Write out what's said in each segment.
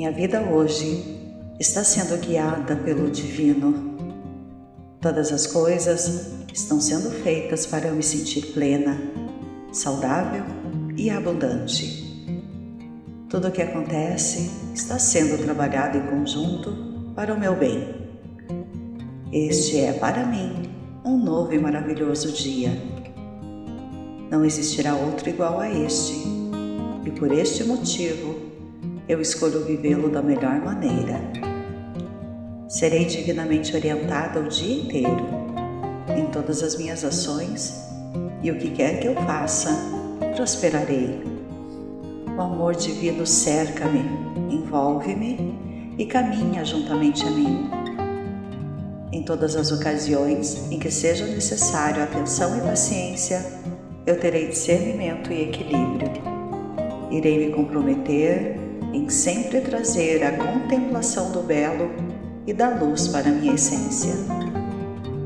Minha vida hoje está sendo guiada pelo Divino. Todas as coisas estão sendo feitas para eu me sentir plena, saudável e abundante. Tudo o que acontece está sendo trabalhado em conjunto para o meu bem. Este é para mim um novo e maravilhoso dia. Não existirá outro igual a este, e por este motivo eu escolho vivê-lo da melhor maneira. Serei divinamente orientada o dia inteiro, em todas as minhas ações, e o que quer que eu faça, prosperarei. O amor divino cerca-me, envolve-me e caminha juntamente a mim. Em todas as ocasiões em que seja necessário atenção e paciência, eu terei discernimento e equilíbrio. Irei me comprometer em sempre trazer a contemplação do belo e da luz para minha essência,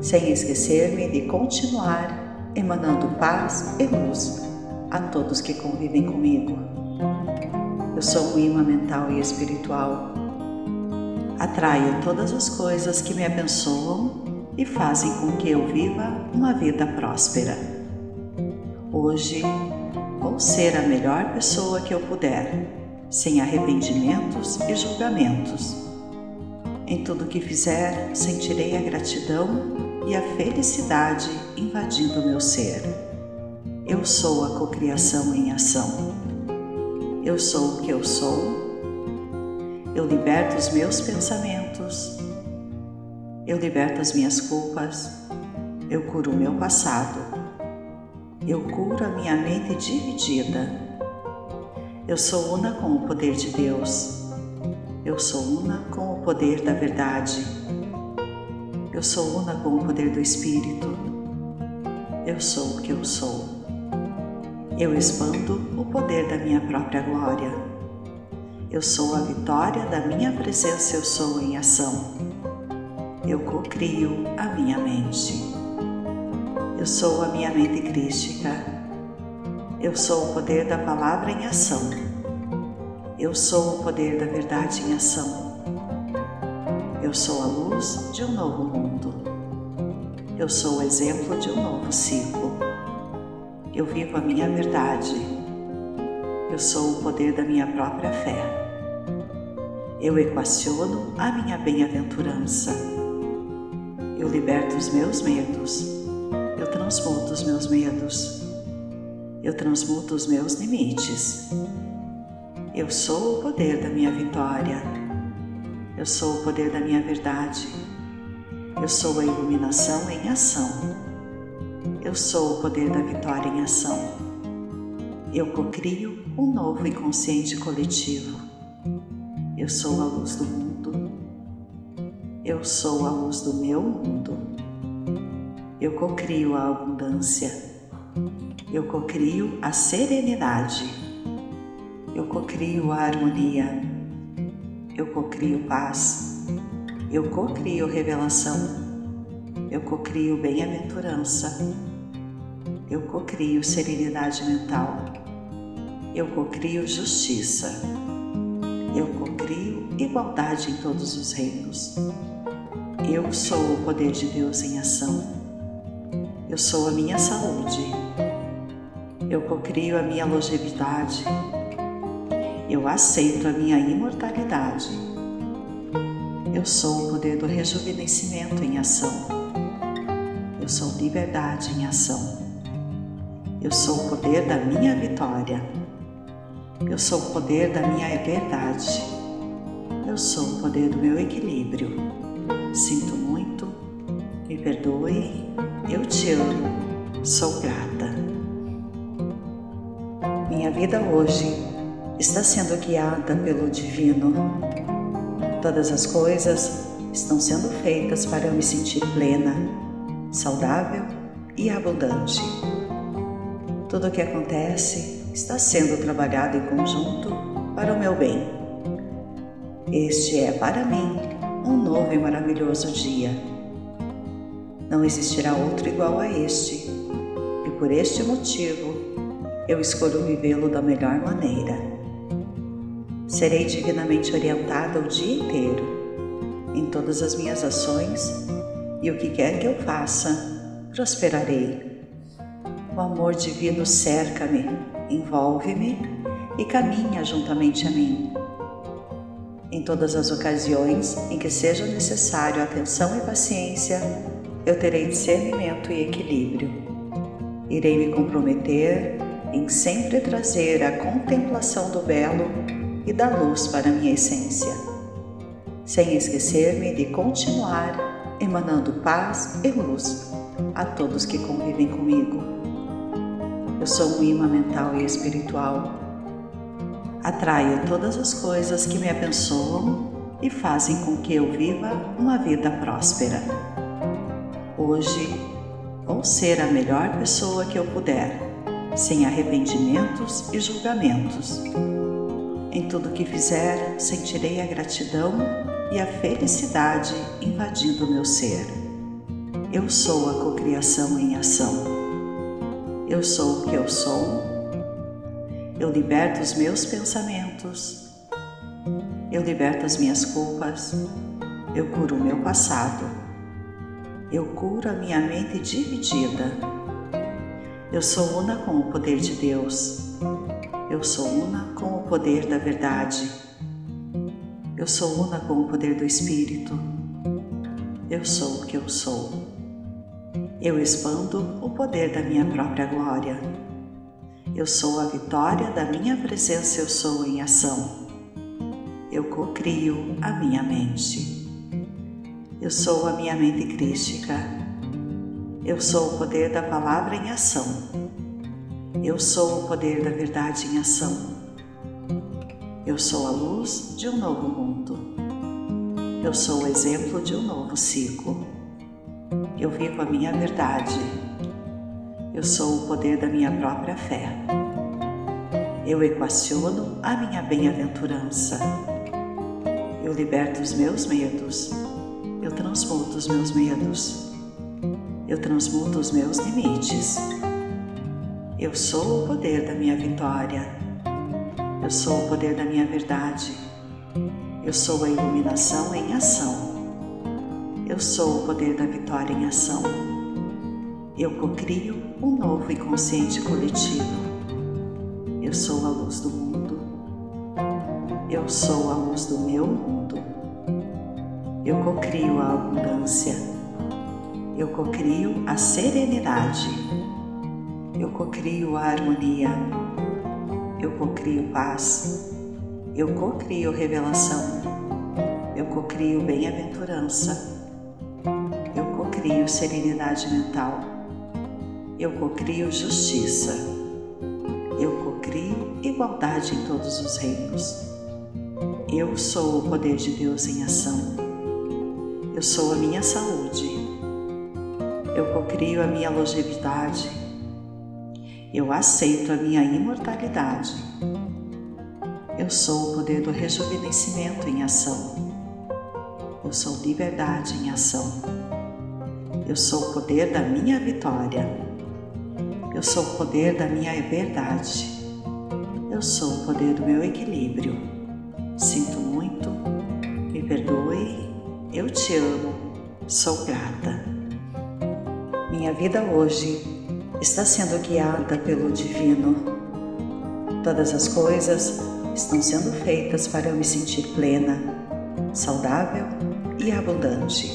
sem esquecer-me de continuar emanando paz e luz a todos que convivem comigo. Eu sou um imã mental e espiritual. Atraio todas as coisas que me abençoam e fazem com que eu viva uma vida próspera. Hoje vou ser a melhor pessoa que eu puder sem arrependimentos e julgamentos. Em tudo que fizer, sentirei a gratidão e a felicidade invadindo meu ser. Eu sou a cocriação em ação. Eu sou o que eu sou. Eu liberto os meus pensamentos. Eu liberto as minhas culpas. Eu curo o meu passado. Eu curo a minha mente dividida eu sou una com o poder de Deus. Eu sou una com o poder da verdade. Eu sou una com o poder do Espírito. Eu sou o que eu sou. Eu expando o poder da minha própria glória. Eu sou a vitória da minha presença, eu sou em ação. Eu cocrio a minha mente. Eu sou a minha mente crística eu sou o poder da palavra em ação. Eu sou o poder da verdade em ação. Eu sou a luz de um novo mundo. Eu sou o exemplo de um novo ciclo. Eu vivo a minha verdade. Eu sou o poder da minha própria fé. Eu equaciono a minha bem-aventurança. Eu liberto os meus medos. Eu transmuto os meus medos eu transmuto os meus limites. Eu sou o poder da minha vitória. Eu sou o poder da minha verdade. Eu sou a iluminação em ação. Eu sou o poder da vitória em ação. Eu cocrio um novo inconsciente coletivo. Eu sou a luz do mundo. Eu sou a luz do meu mundo. Eu cocrio a abundância eu cocrio a serenidade, eu cocrio a harmonia, eu cocrio paz, eu cocrio revelação, eu cocrio bem-aventurança, eu cocrio serenidade mental, eu cocrio justiça, eu cocrio igualdade em todos os reinos. Eu sou o poder de Deus em ação. Eu sou a minha saúde. Eu cocrio a minha longevidade. Eu aceito a minha imortalidade. Eu sou o poder do rejuvenescimento em ação. Eu sou liberdade em ação. Eu sou o poder da minha vitória. Eu sou o poder da minha verdade. Eu sou o poder do meu equilíbrio. Sinto muito, me perdoe, eu te amo, sou grata. Minha vida hoje está sendo guiada pelo Divino. Todas as coisas estão sendo feitas para eu me sentir plena, saudável e abundante. Tudo o que acontece está sendo trabalhado em conjunto para o meu bem. Este é para mim um novo e maravilhoso dia. Não existirá outro igual a este, e por este motivo eu escolho vivê-lo da melhor maneira. Serei divinamente orientada o dia inteiro, em todas as minhas ações, e o que quer que eu faça, prosperarei. O amor divino cerca-me, envolve-me e caminha juntamente a mim. Em todas as ocasiões em que seja necessário atenção e paciência, eu terei discernimento e equilíbrio. Irei me comprometer em sempre trazer a contemplação do belo e da luz para minha essência, sem esquecer-me de continuar emanando paz e luz a todos que convivem comigo. Eu sou um imã mental e espiritual. Atraio todas as coisas que me abençoam e fazem com que eu viva uma vida próspera. Hoje, vou ser a melhor pessoa que eu puder, sem arrependimentos e julgamentos em tudo que fizer, sentirei a gratidão e a felicidade invadindo meu ser. Eu sou a cocriação em ação. Eu sou o que eu sou. Eu liberto os meus pensamentos. Eu liberto as minhas culpas. Eu curo o meu passado. Eu curo a minha mente dividida. Eu sou una com o poder de Deus. Eu sou una com o poder da verdade. Eu sou una com o poder do Espírito. Eu sou o que eu sou. Eu expando o poder da minha própria glória. Eu sou a vitória da minha presença, eu sou em ação. Eu cocrio a minha mente. Eu sou a minha mente crística. Eu sou o poder da palavra em ação. Eu sou o poder da verdade em ação. Eu sou a luz de um novo mundo. Eu sou o exemplo de um novo ciclo. Eu vivo a minha verdade. Eu sou o poder da minha própria fé. Eu equaciono a minha bem-aventurança. Eu liberto os meus medos. Eu transmuto os meus medos. Eu transmuto os meus limites. Eu sou o poder da minha vitória. Eu sou o poder da minha verdade. Eu sou a iluminação em ação. Eu sou o poder da vitória em ação. Eu cocrio um novo e consciente coletivo. Eu sou a luz do mundo. Eu sou a luz do meu mundo. Eu cocrio a abundância. Eu cocrio a serenidade. Eu cocrio a harmonia, eu cocrio paz, eu cocrio revelação, eu cocrio bem-aventurança, eu cocrio serenidade mental, eu cocrio justiça, eu cocrio igualdade em todos os reinos. Eu sou o poder de Deus em ação. Eu sou a minha saúde. Eu cocrio a minha longevidade eu aceito a minha imortalidade. Eu sou o poder do rejuvenescimento em ação. Eu sou liberdade em ação. Eu sou o poder da minha vitória. Eu sou o poder da minha verdade. Eu sou o poder do meu equilíbrio. Sinto muito, me perdoe, eu te amo, sou grata. Minha vida hoje está sendo guiada pelo Divino. Todas as coisas estão sendo feitas para eu me sentir plena, saudável e abundante.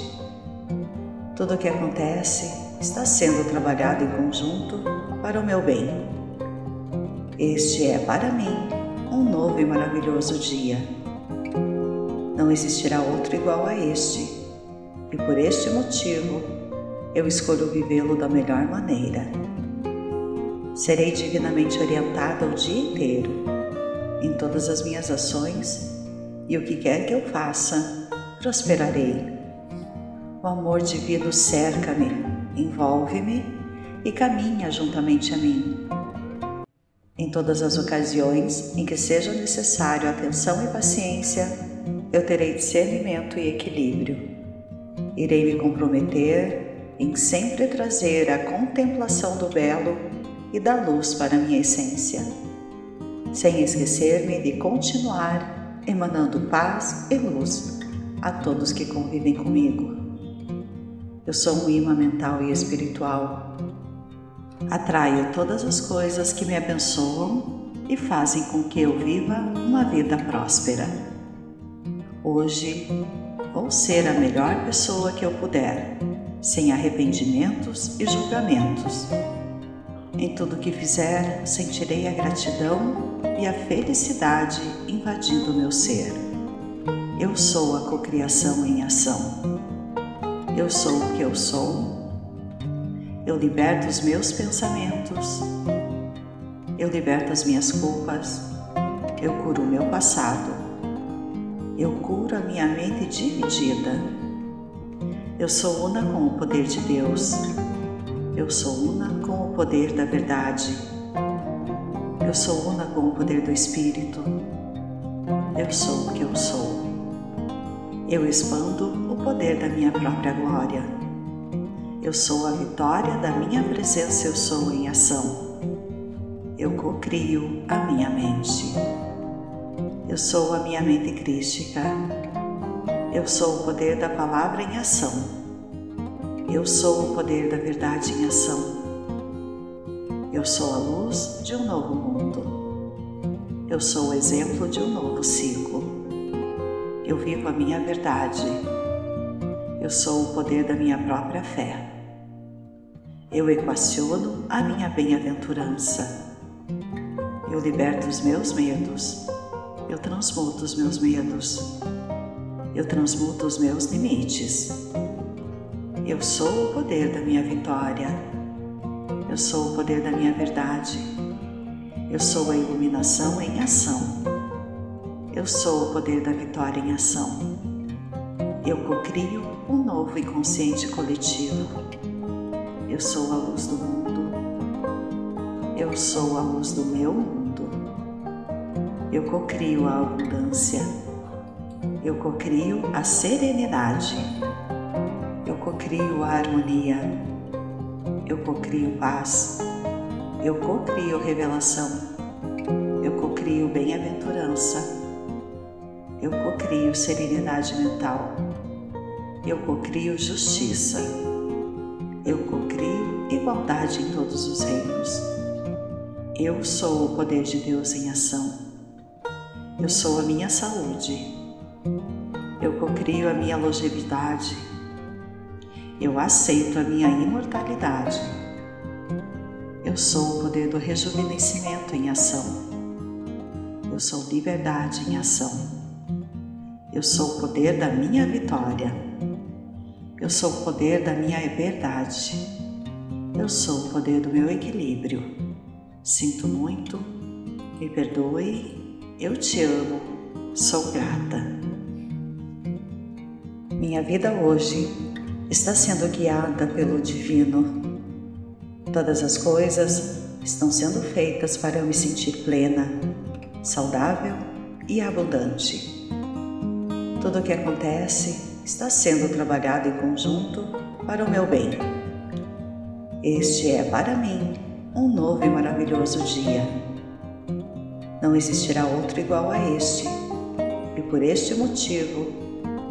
Tudo o que acontece está sendo trabalhado em conjunto para o meu bem. Este é para mim um novo e maravilhoso dia. Não existirá outro igual a este, e por este motivo eu escolho vivê-lo da melhor maneira. Serei divinamente orientada o dia inteiro, em todas as minhas ações, e o que quer que eu faça, prosperarei. O amor divino cerca-me, envolve-me e caminha juntamente a mim. Em todas as ocasiões em que seja necessário atenção e paciência, eu terei discernimento e equilíbrio. Irei me comprometer em sempre trazer a contemplação do belo e da luz para minha essência, sem esquecer-me de continuar emanando paz e luz a todos que convivem comigo. Eu sou um imã mental e espiritual. Atraio todas as coisas que me abençoam e fazem com que eu viva uma vida próspera. Hoje vou ser a melhor pessoa que eu puder, sem arrependimentos e julgamentos. Em tudo que fizer, sentirei a gratidão e a felicidade invadindo meu ser. Eu sou a cocriação em ação. Eu sou o que eu sou. Eu liberto os meus pensamentos. Eu liberto as minhas culpas. Eu curo o meu passado. Eu curo a minha mente dividida. Eu sou una com o poder de Deus. Eu sou una com o poder da verdade. Eu sou una com o poder do Espírito. Eu sou o que eu sou. Eu expando o poder da minha própria glória. Eu sou a vitória da minha presença, eu sou em ação. Eu cocrio a minha mente. Eu sou a minha mente crística. Eu sou o poder da palavra em ação. Eu sou o poder da verdade em ação. Eu sou a luz de um novo mundo. Eu sou o exemplo de um novo ciclo. Eu vivo a minha verdade. Eu sou o poder da minha própria fé. Eu equaciono a minha bem-aventurança. Eu liberto os meus medos. Eu transmuto os meus medos. Eu transmuto os meus limites. Eu sou o poder da minha vitória. Eu sou o poder da minha verdade. Eu sou a iluminação em ação. Eu sou o poder da vitória em ação. Eu cocrio um novo inconsciente coletivo. Eu sou a luz do mundo. Eu sou a luz do meu mundo. Eu cocrio a abundância. Eu cocrio a serenidade. Eu cocrio a harmonia eu cocrio paz, eu cocrio revelação, eu cocrio bem-aventurança, eu cocrio serenidade mental, eu cocrio justiça, eu cocrio igualdade em todos os reinos. Eu sou o poder de Deus em ação. Eu sou a minha saúde. Eu cocrio a minha longevidade eu aceito a minha imortalidade. Eu sou o poder do rejuvenescimento em ação. Eu sou liberdade em ação. Eu sou o poder da minha vitória. Eu sou o poder da minha verdade. Eu sou o poder do meu equilíbrio. Sinto muito, me perdoe, eu te amo, sou grata. Minha vida hoje está sendo guiada pelo Divino. Todas as coisas estão sendo feitas para eu me sentir plena, saudável e abundante. Tudo o que acontece está sendo trabalhado em conjunto para o meu bem. Este é para mim um novo e maravilhoso dia. Não existirá outro igual a este, e por este motivo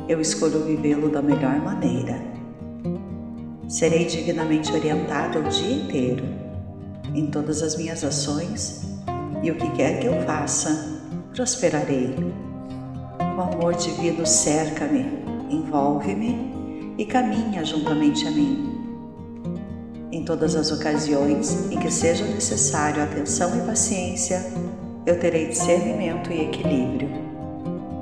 eu escolho vivê-lo da melhor maneira. Serei divinamente orientado o dia inteiro em todas as minhas ações e o que quer que eu faça, prosperarei. O amor divino cerca-me, envolve-me e caminha juntamente a mim. Em todas as ocasiões em que seja necessário atenção e paciência, eu terei discernimento e equilíbrio.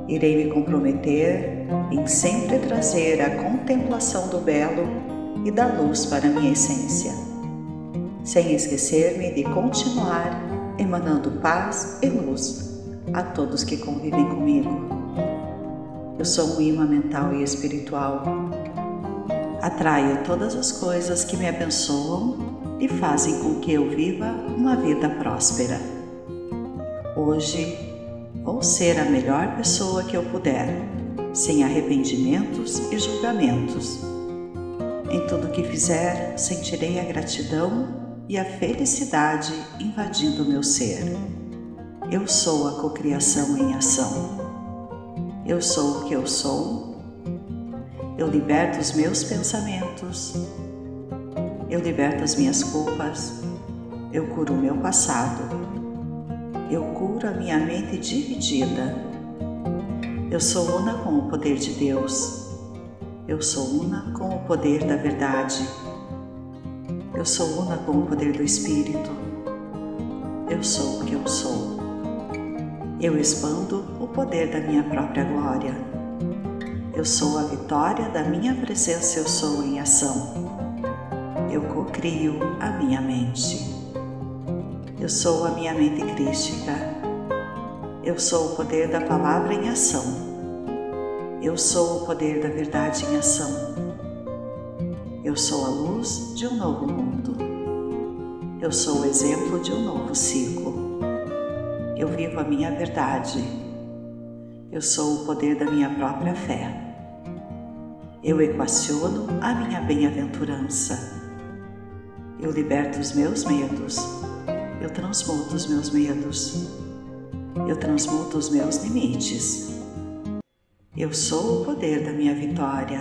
Irei me comprometer em sempre trazer a contemplação do belo e da luz para minha essência, sem esquecer-me de continuar emanando paz e luz a todos que convivem comigo. Eu sou um imã mental e espiritual. Atraio todas as coisas que me abençoam e fazem com que eu viva uma vida próspera. Hoje vou ser a melhor pessoa que eu puder, sem arrependimentos e julgamentos em tudo que fizer, sentirei a gratidão e a felicidade invadindo meu ser. Eu sou a cocriação em ação. Eu sou o que eu sou. Eu liberto os meus pensamentos. Eu liberto as minhas culpas. Eu curo o meu passado. Eu curo a minha mente dividida. Eu sou una com o poder de Deus. Eu sou una com o poder da verdade. Eu sou una com o poder do Espírito. Eu sou o que eu sou. Eu expando o poder da minha própria glória. Eu sou a vitória da minha presença, eu sou em ação. Eu cocrio a minha mente. Eu sou a minha mente crística. Eu sou o poder da palavra em ação. Eu sou o poder da verdade em ação. Eu sou a luz de um novo mundo. Eu sou o exemplo de um novo ciclo. Eu vivo a minha verdade. Eu sou o poder da minha própria fé. Eu equaciono a minha bem-aventurança. Eu liberto os meus medos. Eu transmuto os meus medos. Eu transmuto os meus limites. Eu sou o poder da minha vitória.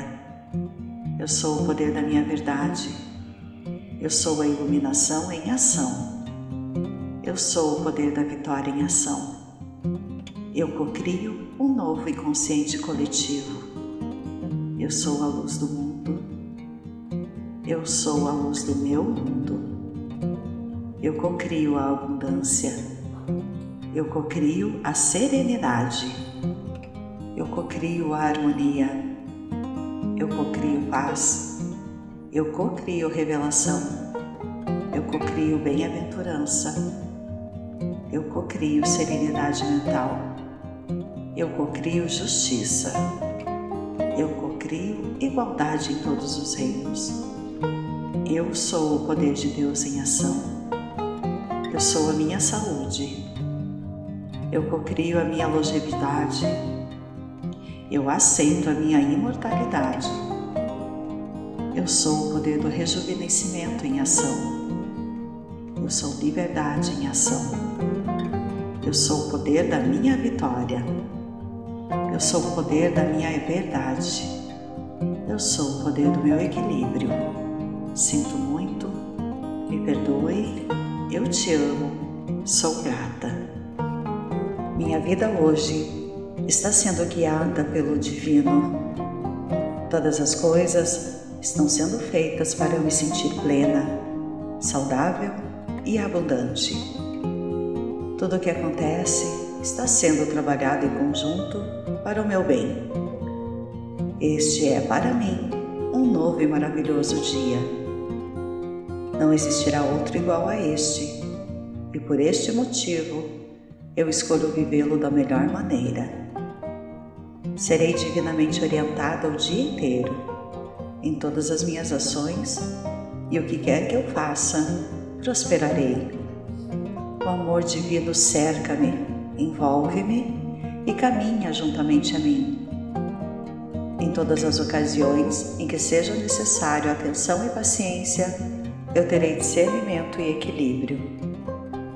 Eu sou o poder da minha verdade. Eu sou a iluminação em ação. Eu sou o poder da vitória em ação. Eu cocrio um novo inconsciente coletivo. Eu sou a luz do mundo. Eu sou a luz do meu mundo. Eu cocrio a abundância. Eu cocrio a serenidade. Eu cocrio a harmonia. Eu cocrio paz. Eu cocrio revelação. Eu cocrio bem-aventurança. Eu cocrio serenidade mental. Eu cocrio justiça. Eu cocrio igualdade em todos os reinos. Eu sou o poder de Deus em ação. Eu sou a minha saúde. Eu cocrio a minha longevidade. Eu aceito a minha imortalidade. Eu sou o poder do rejuvenescimento em ação. Eu sou liberdade em ação. Eu sou o poder da minha vitória. Eu sou o poder da minha verdade. Eu sou o poder do meu equilíbrio. Sinto muito, me perdoe, eu te amo, sou grata. Minha vida hoje está sendo guiada pelo Divino. Todas as coisas estão sendo feitas para eu me sentir plena, saudável e abundante. Tudo o que acontece está sendo trabalhado em conjunto para o meu bem. Este é para mim um novo e maravilhoso dia. Não existirá outro igual a este, e por este motivo eu escolho vivê-lo da melhor maneira. Serei divinamente orientada o dia inteiro, em todas as minhas ações, e o que quer que eu faça, prosperarei. O amor divino cerca-me, envolve-me e caminha juntamente a mim. Em todas as ocasiões em que seja necessário atenção e paciência, eu terei discernimento e equilíbrio.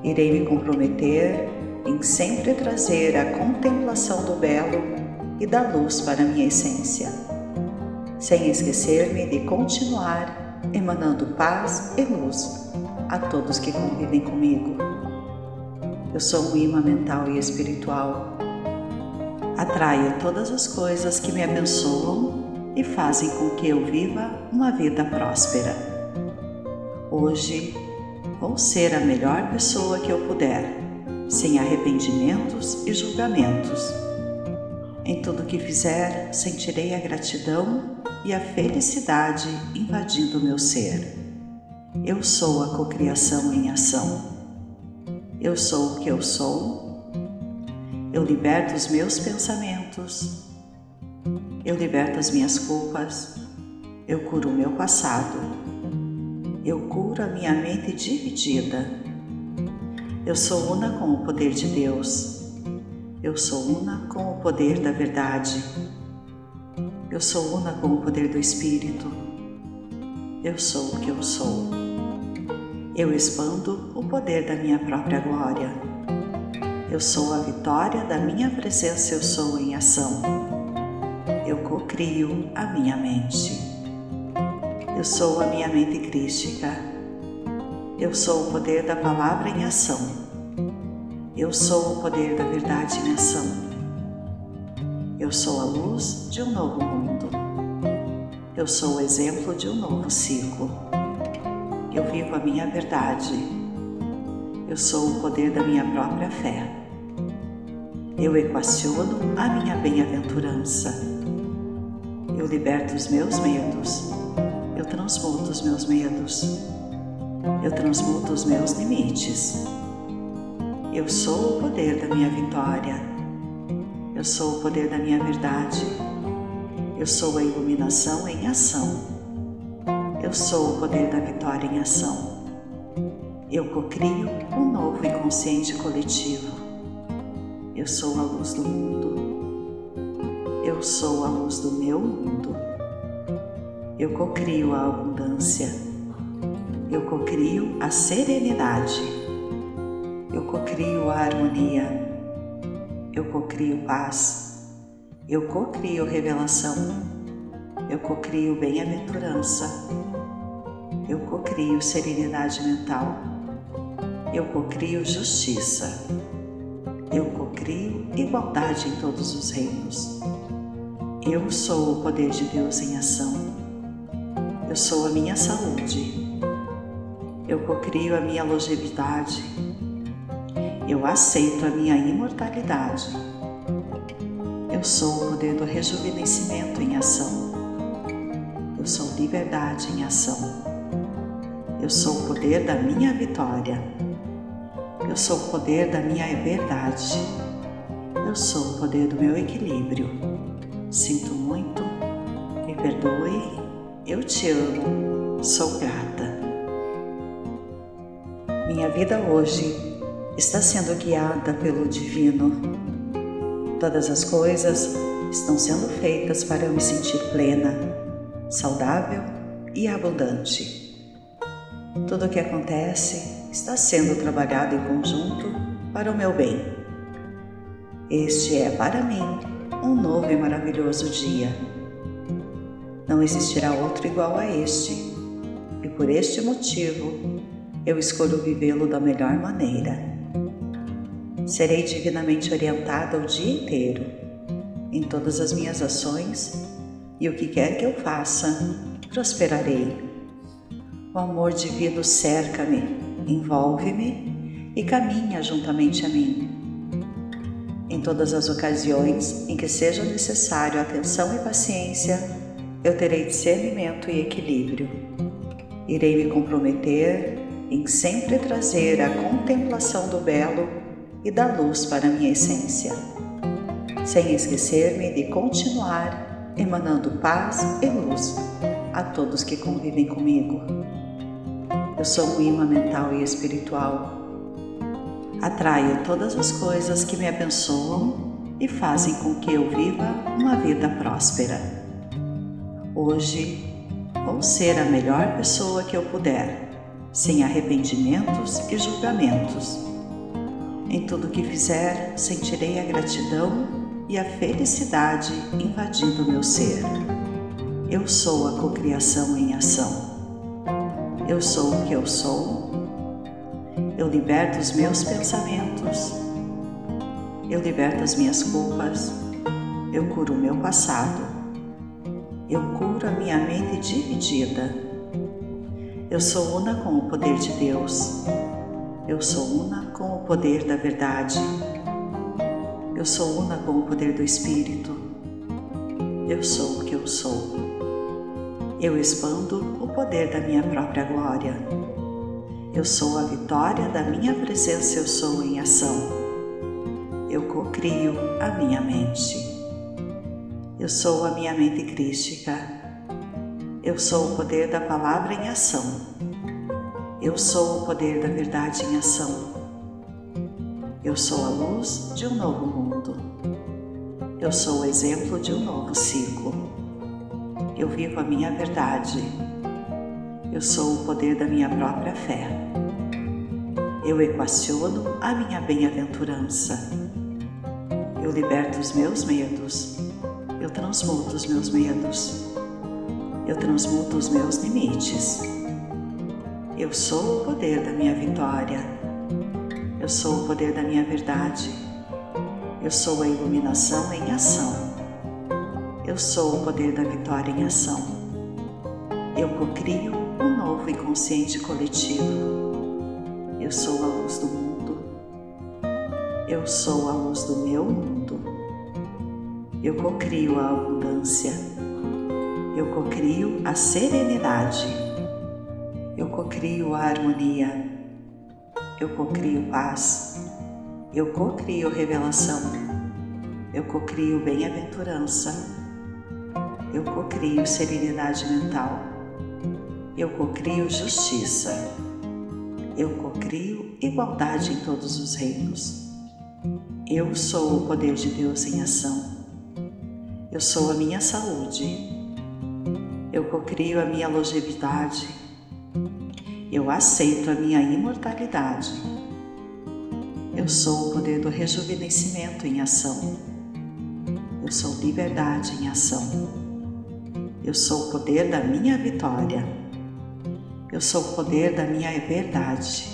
Irei me comprometer em sempre trazer a contemplação do belo e da luz para minha essência, sem esquecer-me de continuar emanando paz e luz a todos que convivem comigo. Eu sou um imã mental e espiritual. Atraio todas as coisas que me abençoam e fazem com que eu viva uma vida próspera. Hoje vou ser a melhor pessoa que eu puder, sem arrependimentos e julgamentos. Em tudo que fizer, sentirei a gratidão e a felicidade invadindo meu ser. Eu sou a cocriação em ação. Eu sou o que eu sou. Eu liberto os meus pensamentos. Eu liberto as minhas culpas. Eu curo o meu passado. Eu curo a minha mente dividida. Eu sou una com o poder de Deus. Eu sou una com o poder da verdade. Eu sou una com o poder do Espírito. Eu sou o que eu sou. Eu expando o poder da minha própria glória. Eu sou a vitória da minha presença, eu sou em ação. Eu cocrio a minha mente. Eu sou a minha mente crística. Eu sou o poder da palavra em ação. Eu sou o poder da verdade em ação. Eu sou a luz de um novo mundo. Eu sou o exemplo de um novo ciclo. Eu vivo a minha verdade. Eu sou o poder da minha própria fé. Eu equaciono a minha bem-aventurança. Eu liberto os meus medos. Eu transmuto os meus medos. Eu transmuto os meus limites. Eu sou o poder da minha vitória. Eu sou o poder da minha verdade. Eu sou a iluminação em ação. Eu sou o poder da vitória em ação. Eu cocrio um novo inconsciente coletivo. Eu sou a luz do mundo. Eu sou a luz do meu mundo. Eu cocrio a abundância. Eu cocrio a serenidade. Eu cocrio a harmonia. Eu cocrio paz. Eu cocrio revelação. Eu cocrio bem-aventurança. Eu cocrio serenidade mental. Eu cocrio justiça. Eu cocrio igualdade em todos os reinos. Eu sou o poder de Deus em ação. Eu sou a minha saúde. Eu cocrio a minha longevidade. Eu aceito a minha imortalidade. Eu sou o poder do rejuvenescimento em ação. Eu sou liberdade em ação. Eu sou o poder da minha vitória. Eu sou o poder da minha verdade. Eu sou o poder do meu equilíbrio. Sinto muito, me perdoe, eu te amo, sou grata. Minha vida hoje está sendo guiada pelo Divino. Todas as coisas estão sendo feitas para eu me sentir plena, saudável e abundante. Tudo o que acontece está sendo trabalhado em conjunto para o meu bem. Este é para mim um novo e maravilhoso dia. Não existirá outro igual a este, e por este motivo eu escolho vivê-lo da melhor maneira. Serei divinamente orientada o dia inteiro, em todas as minhas ações, e o que quer que eu faça, prosperarei. O amor divino cerca-me envolve-me e caminha juntamente a mim. Em todas as ocasiões em que seja necessário atenção e paciência, eu terei discernimento e equilíbrio. Irei me comprometer em sempre trazer a contemplação do belo e da luz para minha essência, sem esquecer-me de continuar emanando paz e luz a todos que convivem comigo. Eu sou um imã mental e espiritual. Atraio todas as coisas que me abençoam e fazem com que eu viva uma vida próspera. Hoje vou ser a melhor pessoa que eu puder, sem arrependimentos e julgamentos. Em tudo que fizer, sentirei a gratidão e a felicidade invadindo meu ser. Eu sou a cocriação em ação. Eu sou o que eu sou. Eu liberto os meus pensamentos. Eu liberto as minhas culpas. Eu curo o meu passado. Eu curo a minha mente dividida. Eu sou una com o poder de Deus. Eu sou una com o poder da verdade. Eu sou una com o poder do Espírito. Eu sou o que eu sou eu expando o poder da minha própria glória. Eu sou a vitória da minha presença, eu sou em ação. Eu cocrio a minha mente. Eu sou a minha mente crística. Eu sou o poder da palavra em ação. Eu sou o poder da verdade em ação. Eu sou a luz de um novo mundo. Eu sou o exemplo de um novo ciclo eu vivo a minha verdade. Eu sou o poder da minha própria fé. Eu equaciono a minha bem-aventurança. Eu liberto os meus medos. eu transmuto os meus medos. Eu transmuto os meus limites. Eu sou o poder da minha vitória. Eu sou o poder da minha verdade. Eu sou a iluminação em ação. Eu sou o poder da vitória em ação. Eu cocrio um novo inconsciente coletivo. Eu sou a luz do mundo. Eu sou a luz do meu mundo. Eu cocrio a abundância. Eu cocrio a serenidade. Eu cocrio a harmonia. Eu cocrio paz. Eu cocrio revelação. Eu cocrio bem-aventurança. Eu cocrio serenidade mental. Eu cocrio justiça. Eu cocrio igualdade em todos os reinos. Eu sou o poder de Deus em ação. Eu sou a minha saúde. Eu cocrio a minha longevidade. Eu aceito a minha imortalidade. Eu sou o poder do rejuvenescimento em ação. Eu sou liberdade em ação. Eu sou o poder da minha vitória. Eu sou o poder da minha verdade.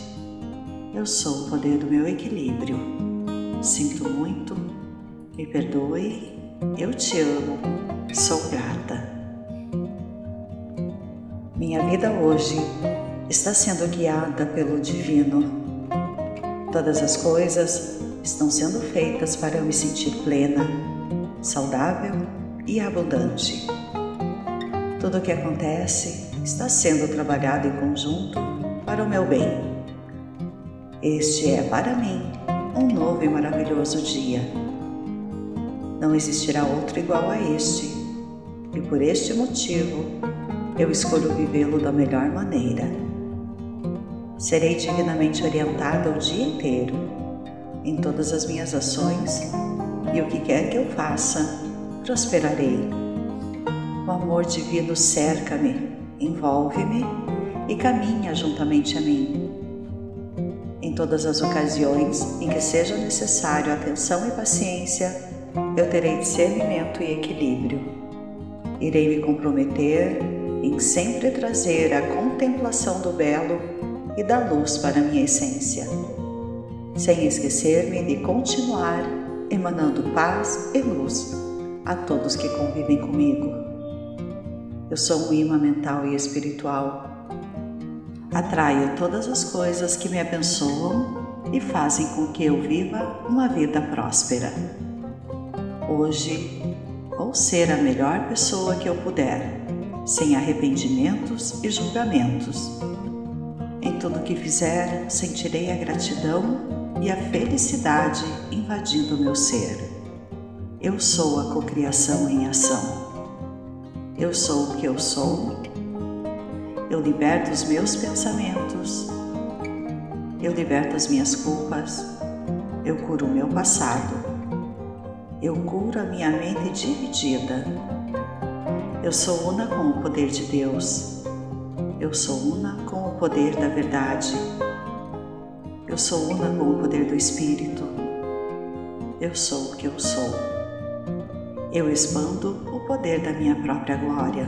Eu sou o poder do meu equilíbrio. Sinto muito, me perdoe eu te amo, sou grata. Minha vida hoje está sendo guiada pelo Divino. Todas as coisas estão sendo feitas para eu me sentir plena, saudável e abundante. Tudo o que acontece está sendo trabalhado em conjunto para o meu bem. Este é para mim um novo e maravilhoso dia não existirá outro igual a este, e por este motivo eu escolho vivê-lo da melhor maneira. Serei divinamente orientada o dia inteiro, em todas as minhas ações, e o que quer que eu faça, prosperarei. O amor divino cerca-me, envolve-me e caminha juntamente a mim. Em todas as ocasiões em que seja necessário atenção e paciência, eu terei discernimento e equilíbrio. Irei me comprometer em sempre trazer a contemplação do belo e da luz para minha essência, sem esquecer-me de continuar emanando paz e luz a todos que convivem comigo. Eu sou um imã mental e espiritual. Atraio todas as coisas que me abençoam e fazem com que eu viva uma vida próspera hoje vou ser a melhor pessoa que eu puder, sem arrependimentos e julgamentos. Em tudo que fizer, sentirei a gratidão e a felicidade invadindo o meu ser. Eu sou a cocriação em ação. Eu sou o que eu sou. Eu liberto os meus pensamentos. Eu liberto as minhas culpas. Eu curo o meu passado eu curo a minha mente dividida. Eu sou una com o poder de Deus. Eu sou una com o poder da verdade. Eu sou una com o poder do Espírito. Eu sou o que eu sou. Eu expando o poder da minha própria glória.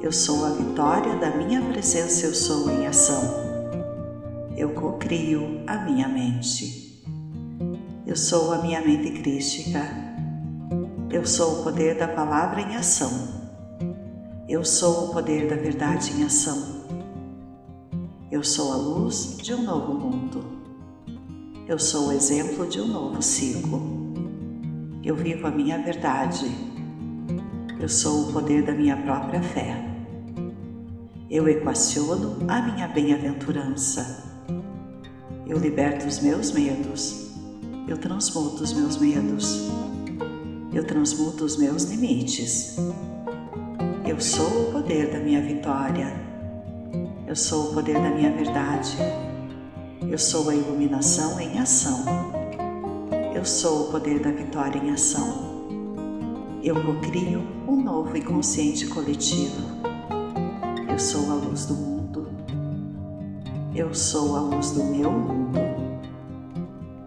Eu sou a vitória da minha presença, eu sou em ação. Eu cocrio a minha mente. Eu sou a minha mente crística. Eu sou o poder da palavra em ação. Eu sou o poder da verdade em ação. Eu sou a luz de um novo mundo. Eu sou o exemplo de um novo ciclo. Eu vivo a minha verdade. Eu sou o poder da minha própria fé. Eu equaciono a minha bem-aventurança. Eu liberto os meus medos eu transmuto os meus medos, eu transmuto os meus limites. Eu sou o poder da minha vitória, eu sou o poder da minha verdade, eu sou a iluminação em ação, eu sou o poder da vitória em ação. Eu cocrio um novo inconsciente coletivo. Eu sou a luz do mundo. Eu sou a luz do meu mundo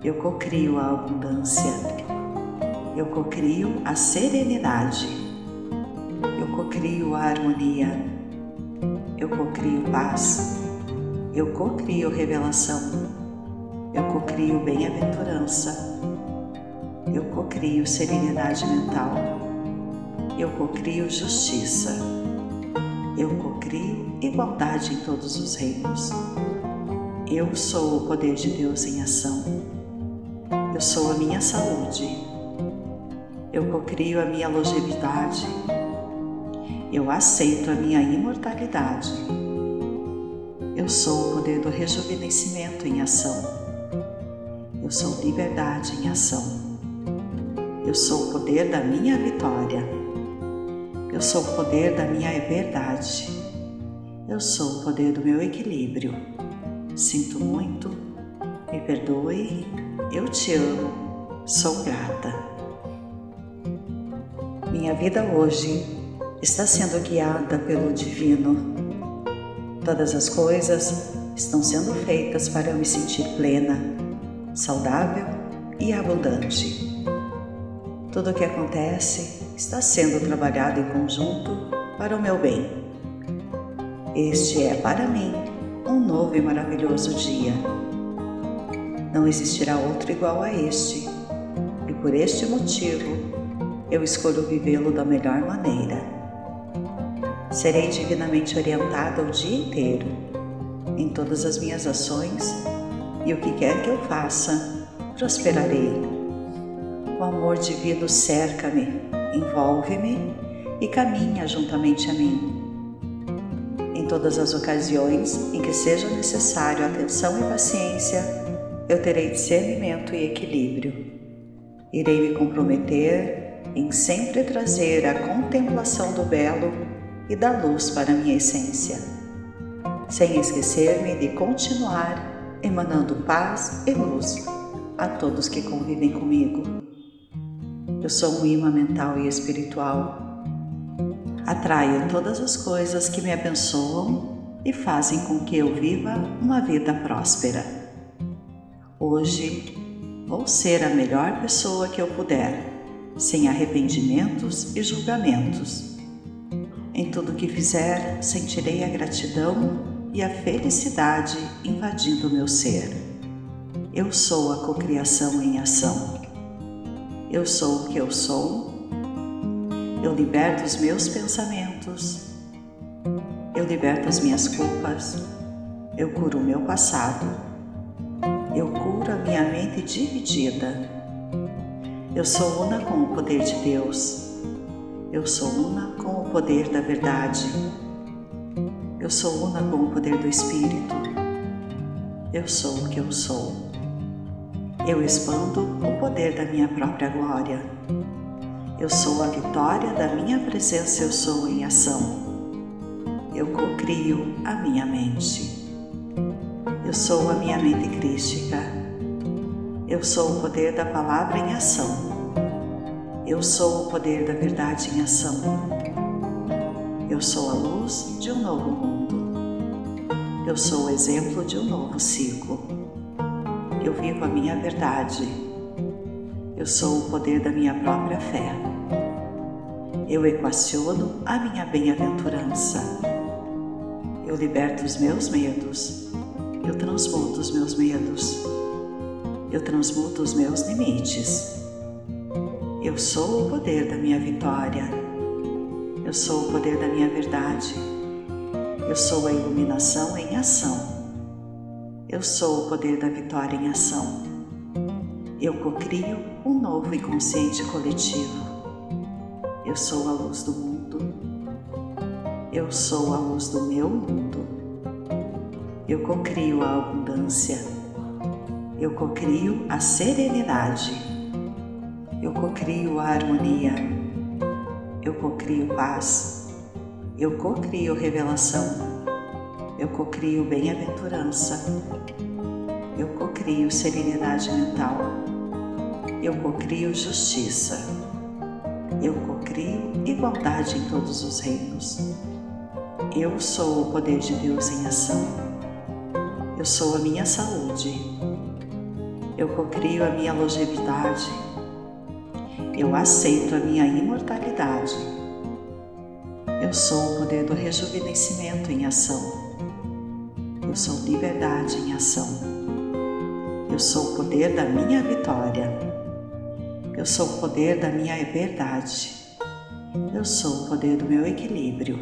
eu cocrio a abundância. Eu cocrio a serenidade. Eu cocrio a harmonia. Eu cocrio paz. Eu cocrio revelação. Eu cocrio bem-aventurança. Eu cocrio serenidade mental. Eu cocrio justiça. Eu cocrio igualdade em todos os reinos. Eu sou o poder de Deus em ação. Eu sou a minha saúde. Eu cocrio a minha longevidade. Eu aceito a minha imortalidade. Eu sou o poder do rejuvenescimento em ação. Eu sou liberdade em ação. Eu sou o poder da minha vitória. Eu sou o poder da minha verdade. Eu sou o poder do meu equilíbrio. Sinto muito, me perdoe, eu te amo, sou grata. Minha vida hoje está sendo guiada pelo Divino. Todas as coisas estão sendo feitas para eu me sentir plena, saudável e abundante. Tudo o que acontece está sendo trabalhado em conjunto para o meu bem. Este é para mim um novo e maravilhoso dia. Não existirá outro igual a este, e por este motivo eu escolho vivê-lo da melhor maneira. Serei divinamente orientada o dia inteiro, em todas as minhas ações, e o que quer que eu faça, prosperarei. O amor divino cerca-me, envolve-me e caminha juntamente a mim em todas as ocasiões em que seja necessário atenção e paciência, eu terei discernimento e equilíbrio. Irei me comprometer em sempre trazer a contemplação do belo e da luz para minha essência, sem esquecer-me de continuar emanando paz e luz a todos que convivem comigo. Eu sou um imã mental e espiritual Atraio todas as coisas que me abençoam e fazem com que eu viva uma vida próspera. Hoje vou ser a melhor pessoa que eu puder, sem arrependimentos e julgamentos. Em tudo que fizer, sentirei a gratidão e a felicidade invadindo meu ser. Eu sou a cocriação em ação. Eu sou o que eu sou eu liberto os meus pensamentos, eu liberto as minhas culpas, eu curo o meu passado, eu curo a minha mente dividida. Eu sou una com o poder de Deus, eu sou una com o poder da verdade, eu sou una com o poder do Espírito, eu sou o que eu sou. Eu expando o poder da minha própria glória. Eu sou a vitória da minha presença, eu sou em ação. Eu cocrio a minha mente. Eu sou a minha mente crística. Eu sou o poder da palavra em ação. Eu sou o poder da verdade em ação. Eu sou a luz de um novo mundo. Eu sou o exemplo de um novo ciclo. Eu vivo a minha verdade eu sou o poder da minha própria fé. Eu equaciono a minha bem-aventurança. Eu liberto os meus medos. Eu transmuto os meus medos. Eu transmuto os meus limites. Eu sou o poder da minha vitória. Eu sou o poder da minha verdade. Eu sou a iluminação em ação. Eu sou o poder da vitória em ação eu cocrio um novo inconsciente coletivo. Eu sou a luz do mundo. Eu sou a luz do meu mundo. Eu cocrio a abundância. Eu cocrio a serenidade. Eu cocrio a harmonia. Eu cocrio paz. Eu cocrio revelação. Eu cocrio bem-aventurança. Eu cocrio serenidade mental eu cocrio justiça. Eu cocrio igualdade em todos os reinos. Eu sou o poder de Deus em ação. Eu sou a minha saúde. Eu cocrio a minha longevidade. Eu aceito a minha imortalidade. Eu sou o poder do rejuvenescimento em ação. Eu sou liberdade em ação. Eu sou o poder da minha vitória. Eu sou o poder da minha verdade. Eu sou o poder do meu equilíbrio.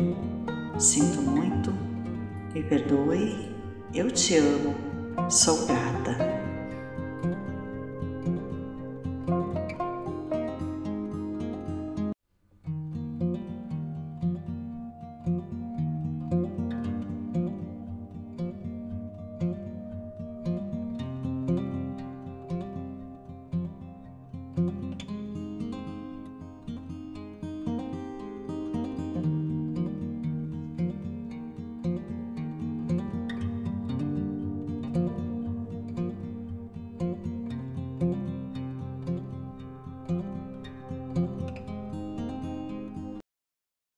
Sinto muito, me perdoe, eu te amo, sou grata.